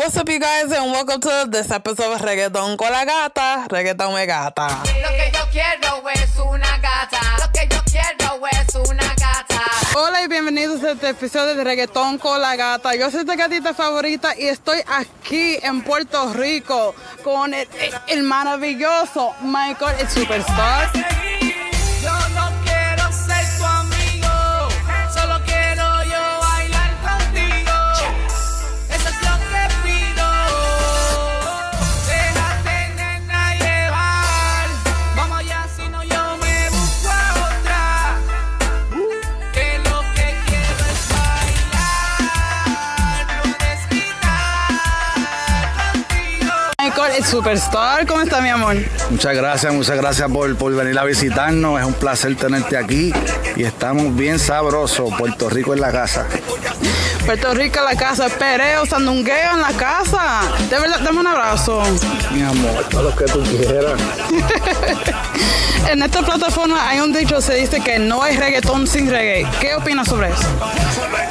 What's up, you guys, and welcome to this episode of Reggaeton con la gata. Reggaeton me gata. Lo que yo quiero es una gata. Lo que yo quiero es una gata. Hola y bienvenidos a este episodio de Reggaeton con la gata. Yo soy tu gatita favorita y estoy aquí en Puerto Rico con el, el maravilloso Michael, el superstar. El superstar. ¿Cómo está, mi amor? Muchas gracias, muchas gracias por, por venir a visitarnos. Es un placer tenerte aquí y estamos bien sabrosos. Puerto Rico en la casa. Puerto Rico, la casa, pereo, sandungueo en la casa. De verdad, dame un abrazo. Mi amor, todo lo que tú quieras. En esta plataforma hay un dicho, se dice que no hay reggaetón sin reggae. ¿Qué opinas sobre eso?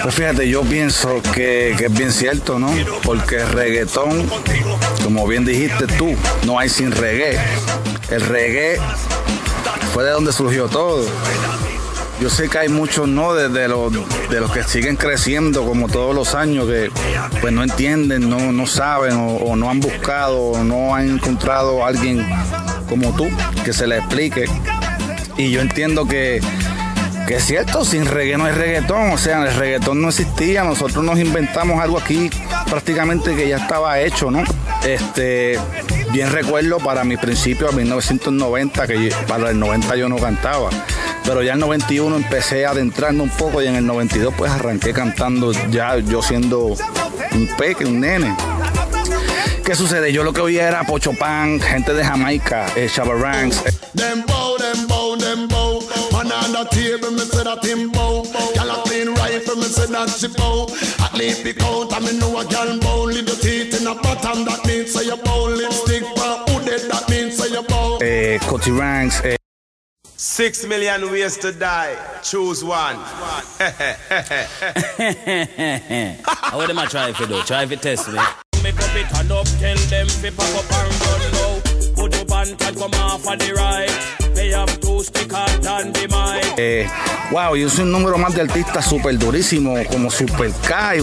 Pues fíjate, yo pienso que, que es bien cierto, ¿no? Porque reggaetón, como bien dijiste tú, no hay sin reggae. El reggae fue de donde surgió todo. Yo sé que hay muchos no de, los, de los que siguen creciendo como todos los años que pues no entienden, no, no saben o, o no han buscado o no han encontrado a alguien como tú que se le explique. Y yo entiendo que, que es cierto, sin reggae no hay reggaetón, o sea, el reggaetón no existía, nosotros nos inventamos algo aquí prácticamente que ya estaba hecho, ¿no? Este, bien recuerdo para mi principio, en 1990, que para el 90 yo no cantaba, pero ya el 91 empecé a adentrarme un poco y en el 92 pues arranqué cantando ya yo siendo un peque, un nene. ¿Qué sucede? Yo lo que oía era Pocho Pan, gente de Jamaica, eh, on the table, me say that him bow. Gyal a clean rifle, me say that she bow. At least pick out, and me know a gyal bow. Little teeth in a bottom, that means say you bow. Lipstick for who dead, that means say you bow. eh, Cutty Ranks, eh, Six million ways to die. Choose one. How them a try for do? Try for test me. Make up it and up, tell them fi pop up and run now. Put up and tag come off of the right. Eh, wow, yo soy un número más de artistas súper durísimo, como Super K.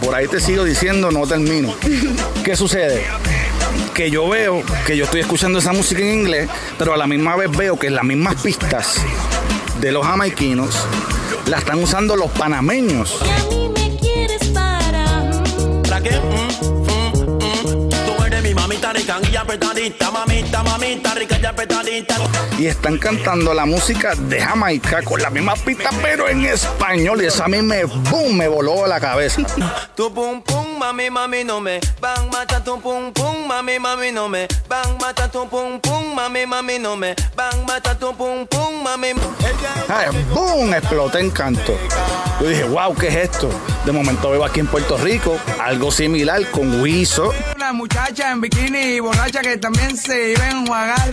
Por ahí te sigo diciendo, no termino. ¿Qué sucede? Que yo veo que yo estoy escuchando esa música en inglés, pero a la misma vez veo que las mismas pistas de los jamaiquinos las están usando los panameños. Y están cantando la música de Jamaica con la misma pista pero en español y eso a mí me boom me voló la cabeza Tu pum pum, mami, mami, no me. Bang, mata tu pum pum, mami, mami, no me. Bang, mata tu pum pum, mami, mami, no me. Bang, mata tu pum pum, mami. Ay, boom exploté en canto yo dije wow qué es esto de momento veo aquí en Puerto Rico algo similar con Wiso muchacha en bikini y borracha que también se iba a enjuagar.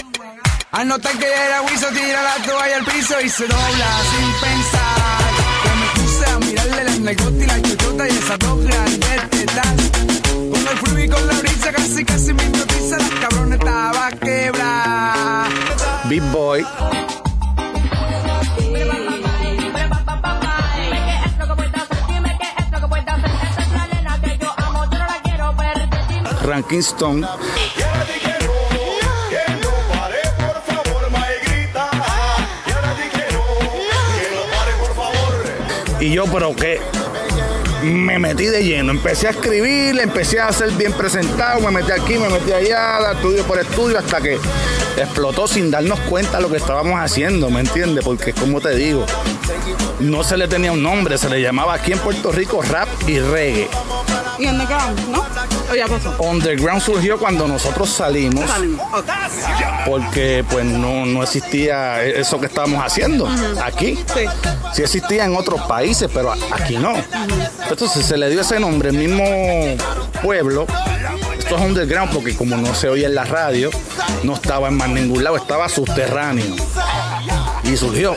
Al notar que ella era tira la toalla al piso y se dobla sin pensar. Que me puse a mirarle las nalgotas y la chuchota y esas dos grandes tetas. Con el flujo y con la brisa casi casi me hipnotiza. La cabrona estaba quebrada. Big Boy Ranking Stone y yo pero que me metí de lleno, empecé a escribir, empecé a ser bien presentado, me metí aquí, me metí allá, estudio por estudio, hasta que explotó sin darnos cuenta lo que estábamos haciendo, ¿me entiendes? Porque como te digo, no se le tenía un nombre, se le llamaba aquí en Puerto Rico rap y reggae. Y underground, ¿no? O ya pasó. Underground surgió cuando nosotros salimos, porque pues no, no existía eso que estábamos haciendo aquí. Sí. Sí existía en otros países, pero aquí no. Entonces se le dio ese nombre, el mismo pueblo. Esto es underground porque como no se oía en la radio, no estaba en más ningún lado, estaba subterráneo. y surgió.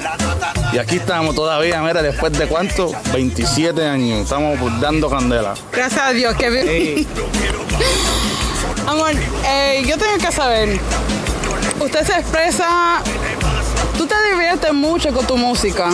Y aquí estamos todavía, mira, después de cuánto? 27 años, estamos dando candela. Gracias a Dios que vi. Amor, eh, yo tengo que saber, usted se expresa, tú te diviertes mucho con tu música.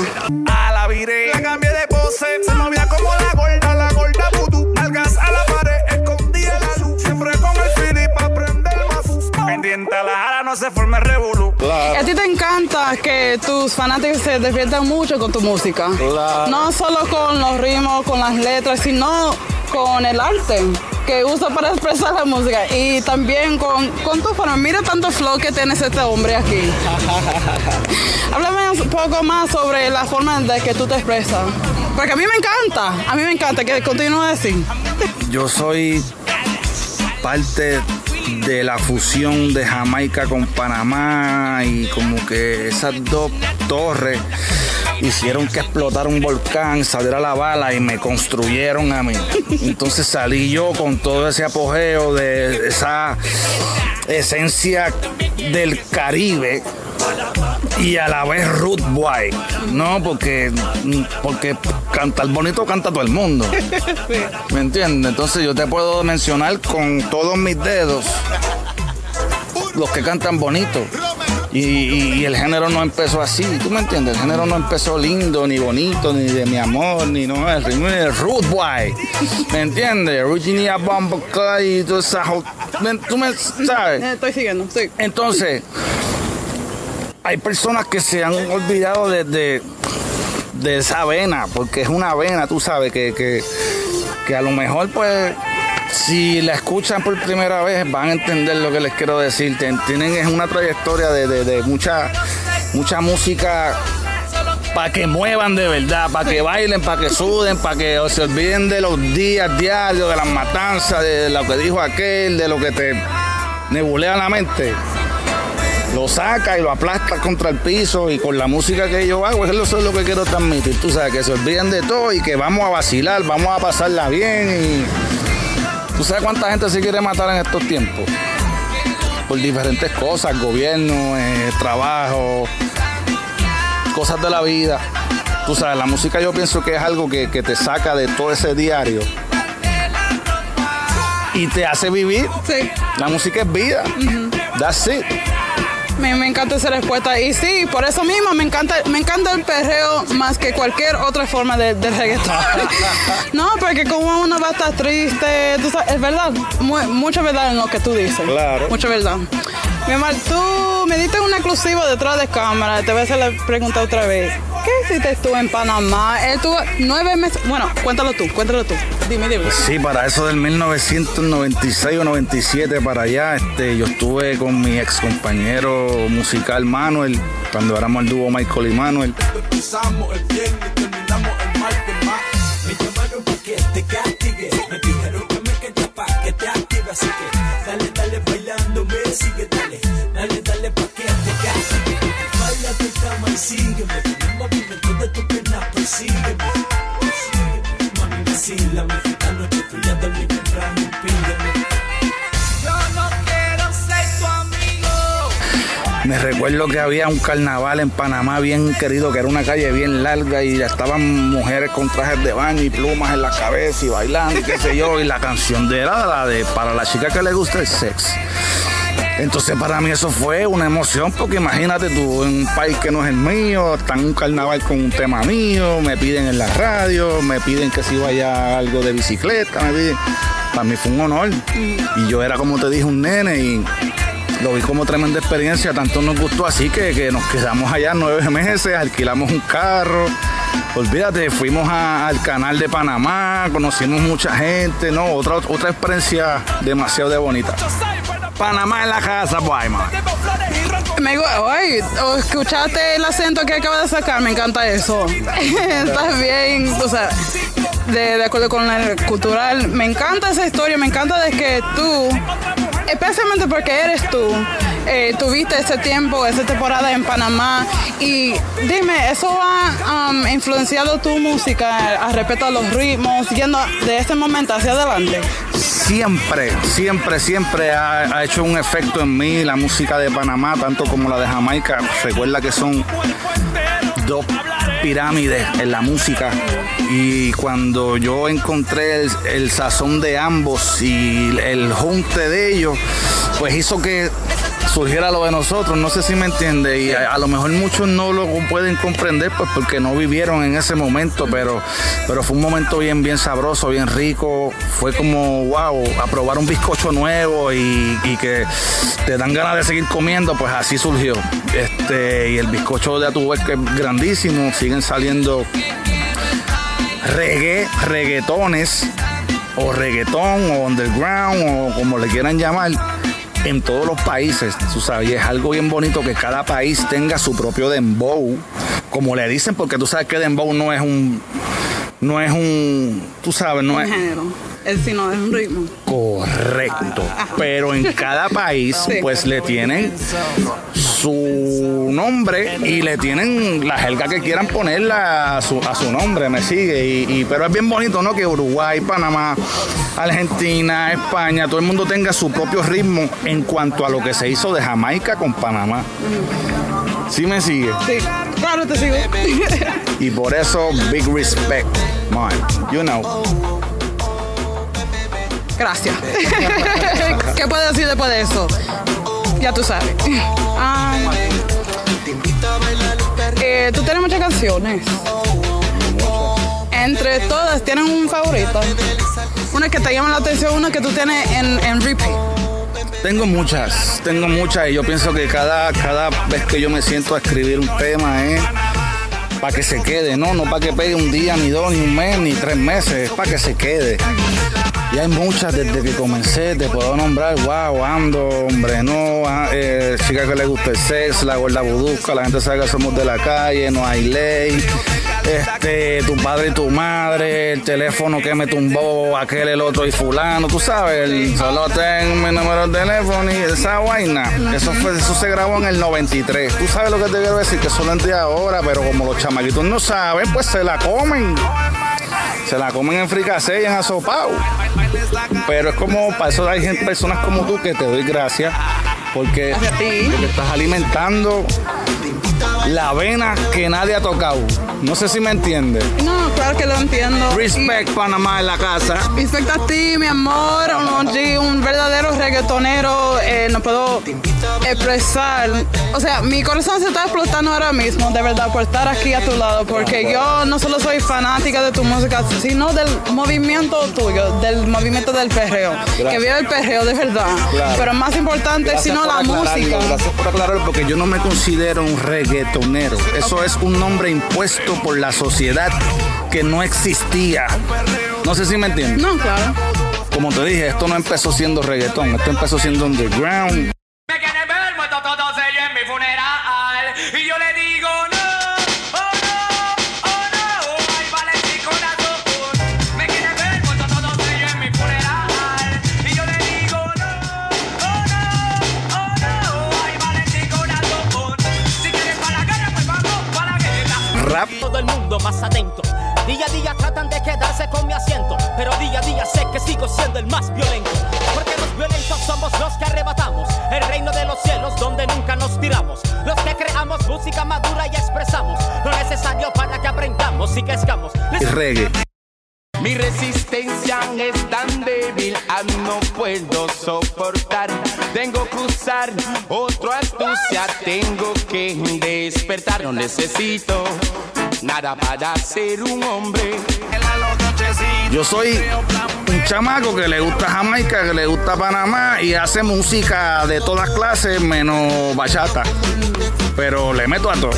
A la viré, la cambié de pose. Se movía como la gorda, la gorda vudú. Algas a la pared, escondía la luz. Siempre con el fili pa' prender más. Pendiente a la jara, no se forme revolú. A ti te encanta que tus fanáticos se diviertan mucho con tu música. Claro. No solo con los ritmos, con las letras, sino con el arte que usa para expresar la música. Y también con, con tu forma. Mira tanto flow que tienes este hombre aquí. Háblame un poco más sobre la forma de que tú te expresas. Porque a mí me encanta, a mí me encanta que continúe así. Yo soy parte de la fusión de Jamaica con Panamá y como que esas dos torres hicieron que explotara un volcán, saliera la bala y me construyeron a mí. Entonces salí yo con todo ese apogeo de esa esencia del Caribe y a la vez root boy, ¿no? Porque, porque cantar bonito canta todo el mundo. ¿Me entiendes? Entonces yo te puedo mencionar con todos mis dedos los que cantan bonito. Y, y- y el género no empezó así, ¿tú me entiendes? El género no empezó lindo, ni bonito, ni de mi amor, ni no, el ritmo es root boy, ¿me entiendes? Virginia Bumble y toda esa... jo- ¿me- ¿Tú me sabes? Eh, Estoy siguiendo, sí. Entonces, hay personas que se han olvidado de, de, esa vena, porque es una vena, tú sabes, que, que, a lo mejor, pues, si la escuchan por primera vez, van a entender lo que les quiero decir. Tienen es una trayectoria de, de- de mucha, mucha música para que muevan de verdad, para que bailen, para que suden, para que se olviden de los días diarios, de las matanzas, de lo que dijo aquel, de lo que te nebulea la mente lo saca y lo aplasta contra el piso y con la música que yo hago, eso es lo que quiero transmitir, tú sabes, que se olviden de todo y que vamos a vacilar, vamos a pasarla bien y tú sabes cuánta gente se quiere matar en estos tiempos por diferentes cosas, gobierno, eh, trabajo, cosas de la vida. Tú sabes, la música yo pienso que es algo que, que te saca de todo ese diario y te hace vivir. Sí. La música es vida. That's it. Me, me encanta esa respuesta. Y sí, por eso mismo me encanta, me encanta el perreo más que cualquier otra forma de, de reggaetón. no, porque como uno va a estar triste, tú sabes, es verdad, mu- mucha verdad en lo que tú dices. Claro. Mucha verdad. Mi amor, tú me diste un exclusivo detrás de cámara. Te voy a hacer la pregunta otra vez. ¿Qué hiciste tú en Panamá? Él tuvo nueve meses. Bueno, cuéntalo tú, cuéntalo tú. Dime, dime. Sí, para eso del 1996 o 97 para allá, este, yo estuve con mi ex compañero musical Manuel, cuando éramos el dúo Michael y Manuel. Empezamos el viernes y terminamos el Me recuerdo que había un carnaval en Panamá bien querido, que era una calle bien larga y estaban mujeres con trajes de baño y plumas en la cabeza y bailando, y qué sé yo, y la canción de era la de para la chica que le gusta el sex. Entonces para mí eso fue una emoción, porque imagínate tú, en un país que no es el mío, están un carnaval con un tema mío, me piden en la radio, me piden que si vaya algo de bicicleta, me piden. Para mí fue un honor. Y yo era como te dije, un nene y lo vi como tremenda experiencia, tanto nos gustó así que, que nos quedamos allá nueve meses, alquilamos un carro. Olvídate, fuimos al canal de Panamá, conocimos mucha gente, no, otra, otra experiencia demasiado de bonita. Panamá en la casa, pues, man. Me oye, ¿o escuchaste el acento que acaba de sacar, me encanta eso. Estás bien, o sea, de, de acuerdo con el cultural. Me encanta esa historia, me encanta de que tú, especialmente porque eres tú, eh, tuviste ese tiempo, esa temporada en Panamá y dime, ¿eso ha um, influenciado tu música a respeto a los ritmos, yendo de ese momento hacia adelante? Siempre, siempre, siempre ha hecho un efecto en mí la música de Panamá, tanto como la de Jamaica. Recuerda que son dos pirámides en la música. Y cuando yo encontré el, el sazón de ambos y el junte de ellos, pues hizo que surgiera lo de nosotros, no sé si me entiende, y a, lo mejor muchos no lo pueden comprender pues porque no vivieron en ese momento, pero, pero fue un momento bien, bien sabroso, bien rico, fue como wow, a probar un bizcocho nuevo y, y que te dan ganas de seguir comiendo, pues así surgió. Este, y el bizcocho de Atuel que es grandísimo, siguen saliendo reggae, reggaetones o reggaetón o underground o como le quieran llamar en todos los países, tú sabes, y es algo bien bonito que cada país tenga su propio dembow, como le dicen, porque tú sabes que dembow no es un, no es un, tú sabes, no Un es género. Es sino es un ritmo. correcto, pero en cada país Sí. pues le tienen su nombre y le tienen la jerga que quieran ponerla a su, a su nombre, me sigue. Y, y- pero es bien bonito, ¿no? Que Uruguay, Panamá, Argentina, España, todo el mundo tenga su propio ritmo en cuanto a lo que se hizo de Jamaica con Panamá. ¿Sí me sigue? Sí, claro, te sigo. Y por eso, big respect, man. You know. Gracias. ¿Qué puedo decir después de eso? Ya tú sabes. Eh, tú tienes muchas canciones. Entre todas, ¿tienen un favorito? Una que te llama la atención, una que tú tienes en, en repeat. Tengo muchas, tengo muchas y yo pienso que cada, cada vez que yo me siento a escribir un tema es para que se quede, no, no para que pegue un día, ni dos, ni un mes, ni tres meses, es para que se quede. Y hay muchas desde que comencé, te puedo nombrar, wow, ando, hombre, no, eh, chica que le gusta el sexo, la gorda budusca, la gente sabe que somos de la calle, no hay ley, este, tu padre y tu madre, el teléfono que me tumbó, aquel, el otro y fulano, tú sabes, el, solo tengo mi número de teléfono y esa vaina, eso fue, eso se grabó en el 93. Tú sabes lo que te quiero decir, que solo de ahora, pero como los chamaquitos no saben, pues se la comen. Se la comen en fricasé y en asopao. Pero es como, para eso hay gente, personas como tú que te doy gracias porque estás alimentando la vena que nadie ha tocado. No sé si me entiendes. No, claro que lo entiendo. Respect Panamá en la casa. Y respecto a ti, mi amor, un, un verdadero reggaetonero, eh, no puedo expresar. O sea, mi corazón se está explotando ahora mismo, de verdad, por estar aquí a tu lado, porque yo no solo soy fanática de tu música, sino del movimiento tuyo, del movimiento del perreo. Que vive el perreo de verdad. Claro. Pero más importante, Gracias sino la música. Gracias por aclararlo, porque yo no me considero un reggaetonero. Eso es un nombre impuesto por la sociedad que no existía. No sé si me entiendes. No, claro. Como te dije, esto no empezó siendo reggaetón, esto empezó siendo underground. Pero día a día sé que sigo siendo el más violento. Porque los violentos somos los que arrebatamos el reino de los cielos donde nunca nos tiramos. Los que creamos música madura y expresamos lo necesario para que aprendamos y crezcamos. y reggae. Mi resistencia es tan débil, ah, no puedo soportar. Tengo que usar otro astucia, tengo que despertar. No necesito nada para ser un hombre. Yo soy un chamaco que le gusta Jamaica, que le gusta Panamá y hace música de todas clases menos bachata. Pero le meto a todo.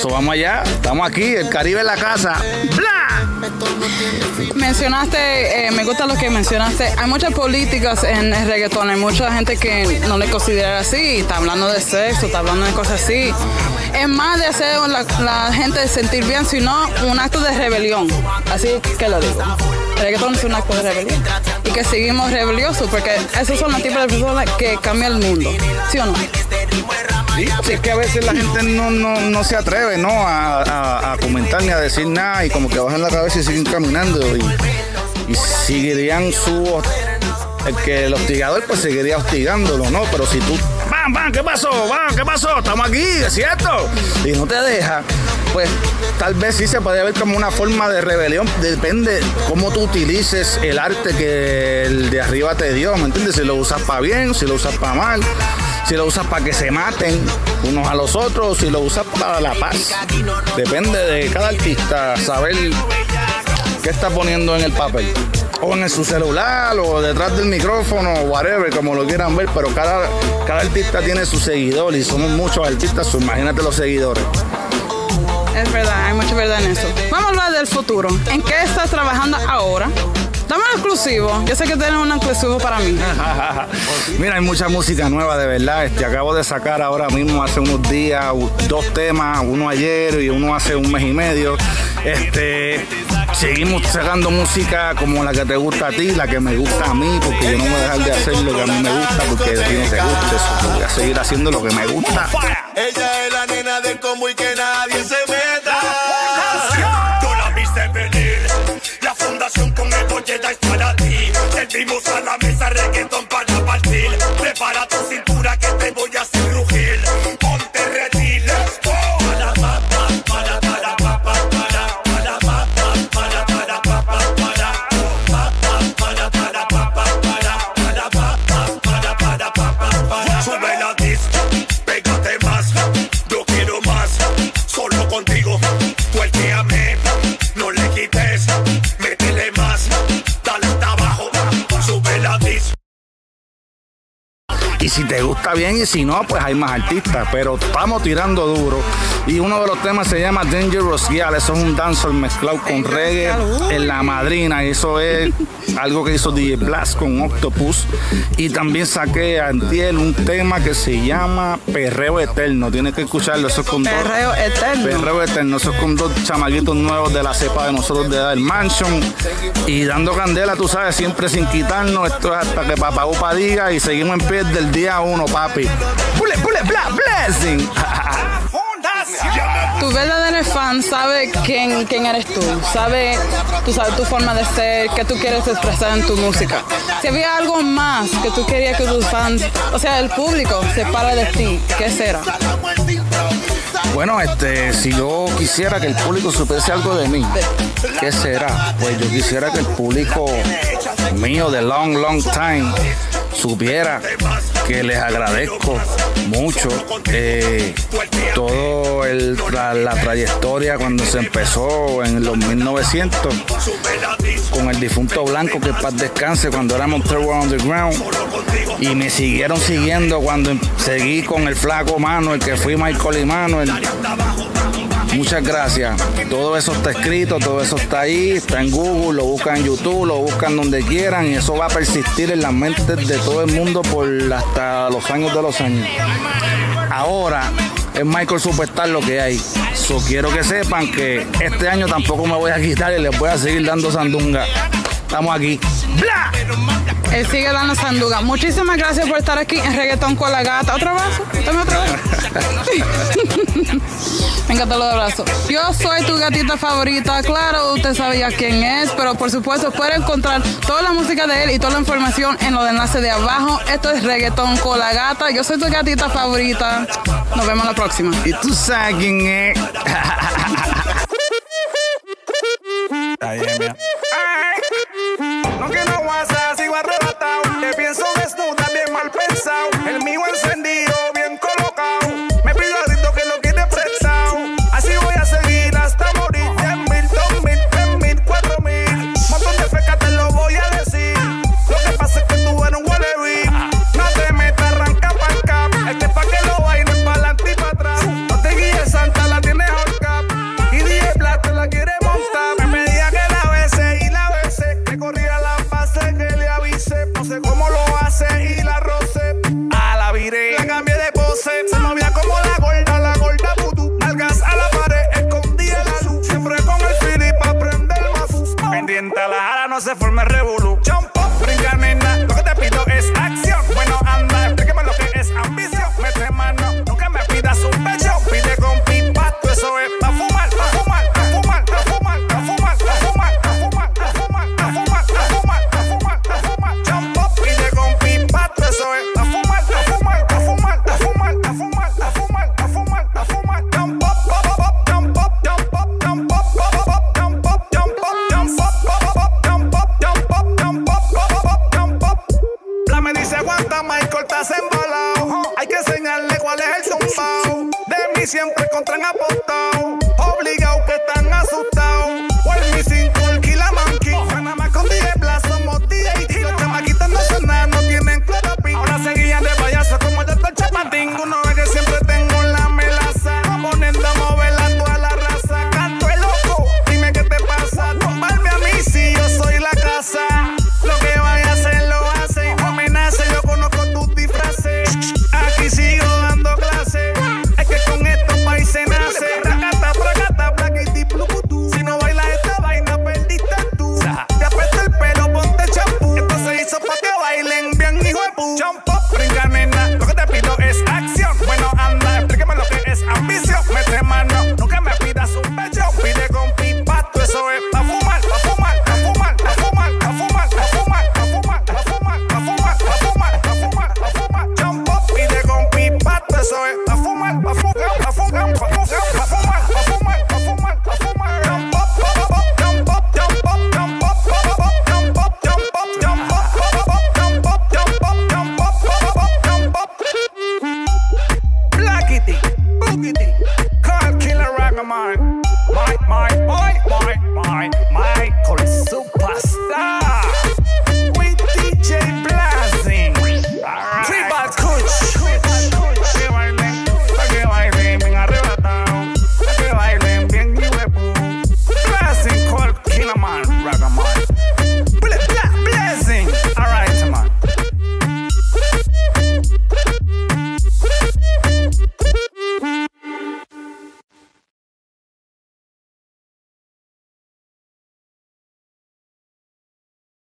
So, vamos allá, estamos aquí, el Caribe en la casa. ¡Bla! Mencionaste, eh, me gusta lo que mencionaste. Hay muchas políticas en el reggaetón, hay mucha gente que no le considera así, está hablando de sexo, está hablando de cosas así. Es más de hacer la, la gente sentir bien, sino un acto de rebelión. Así que lo digo. El reggaetón es un acto de rebelión. Y que seguimos rebeliosos, porque esos son los tipos de personas que cambian el mundo. ¿Sí o no? Es que a veces la gente no, no, no se atreve ¿no? A, comentar ni a decir nada y como que bajan la cabeza y siguen caminando y, y seguirían su... El que el hostigador pues seguiría hostigándolo, ¿no? Pero si tú... ¡Bam, bam! ¿Qué pasó? ¡Bam! ¿Qué pasó? Estamos aquí, es cierto. Y no te deja. Pues tal vez sí se puede ver como una forma de rebelión. Depende cómo tú utilices el arte que el de arriba te dio, ¿me entiendes? Si lo usas para bien, si lo usas para mal, si lo usas para que se maten unos a los otros, si lo usas para la paz. Depende de cada artista saber qué está poniendo en el papel. O en su celular, o detrás del micrófono, whatever, como lo quieran ver, pero cada, cada artista tiene su seguidor y somos muchos artistas, imagínate los seguidores. Es verdad, hay mucha verdad en eso. Vamos a hablar del futuro. ¿En qué estás trabajando ahora? Dame un exclusivo. Yo sé que tienes un exclusivo para mí. Mira, hay mucha música nueva, de verdad. Este, acabo de sacar ahora mismo, hace unos días, dos temas, uno ayer y uno hace un mes y medio. Este, seguimos sacando música como la que te gusta a ti, la que me gusta a mí, porque yo no voy a dejar de hacer lo que a mí me gusta, porque a ti no te gusta eso. Voy a seguir haciendo lo que me gusta. Ella es la nena del combo y que nadie se meta. Ti. Servimos a la mesa reggaetón para partir. Prepara tu cintura si te gusta bien y si no, pues hay más artistas. Pero estamos tirando duro. Y uno de los temas se llama Dangerous Girl. Eso es un dancehall mezclado con reggae en la madrina. Y eso es algo que hizo DJ Blast con Octopus. Y también saqué a Antiel un tema que se llama Perreo Eterno. Tienes que escucharlo. Eso es con dos- Perreo eterno. Perreo Eterno. Eso es con dos chamaquitos nuevos de la cepa de nosotros de del Mansion. Y dando candela, tú sabes, siempre sin quitarnos. Esto es hasta que Papá Upa diga. Y seguimos en pie del día uno, papi. Pule, pule, bla, blessing. Tu verdadero fan sabe quién, quién eres tú, sabe, tú sabes tu forma de ser, qué tú quieres expresar en tu música. Si había algo más que tú querías que tus fans, o sea, el público separa de ti, ¿qué será? Bueno, este, si yo quisiera que el público supiese algo de mí, ¿qué será? Pues yo quisiera que el público mío de long, long time supiera que les agradezco mucho eh, todo el, la, la trayectoria cuando se empezó en los 1900 con el difunto Blanco que paz descanse cuando Third World Underground. Y me siguieron siguiendo cuando em- seguí con el flaco Manuel que fui Michael y Manuel Muchas gracias. Todo eso está escrito, todo eso está ahí, está en Google, lo buscan en YouTube, lo buscan donde quieran y eso va a persistir en las mentes de todo el mundo por hasta los años de los años. Ahora es Michael Superstar lo que hay. So, quiero que sepan que este año tampoco me voy a quitar y les voy a seguir dando sandunga. Estamos aquí. ¡Bla! Él sigue dando sanduga. Muchísimas gracias por estar aquí en Reggaetón con la Gata. ¿Otra vez? Dame otra vez. Venga, te lo abrazo. Yo soy tu gatita favorita. Claro, usted sabía quién es, pero por supuesto puede encontrar toda la música de él y toda la información en los enlaces de abajo. Esto es Reggaetón con la Gata. Yo soy tu gatita favorita. Nos vemos la próxima. Y tú sabes quién es.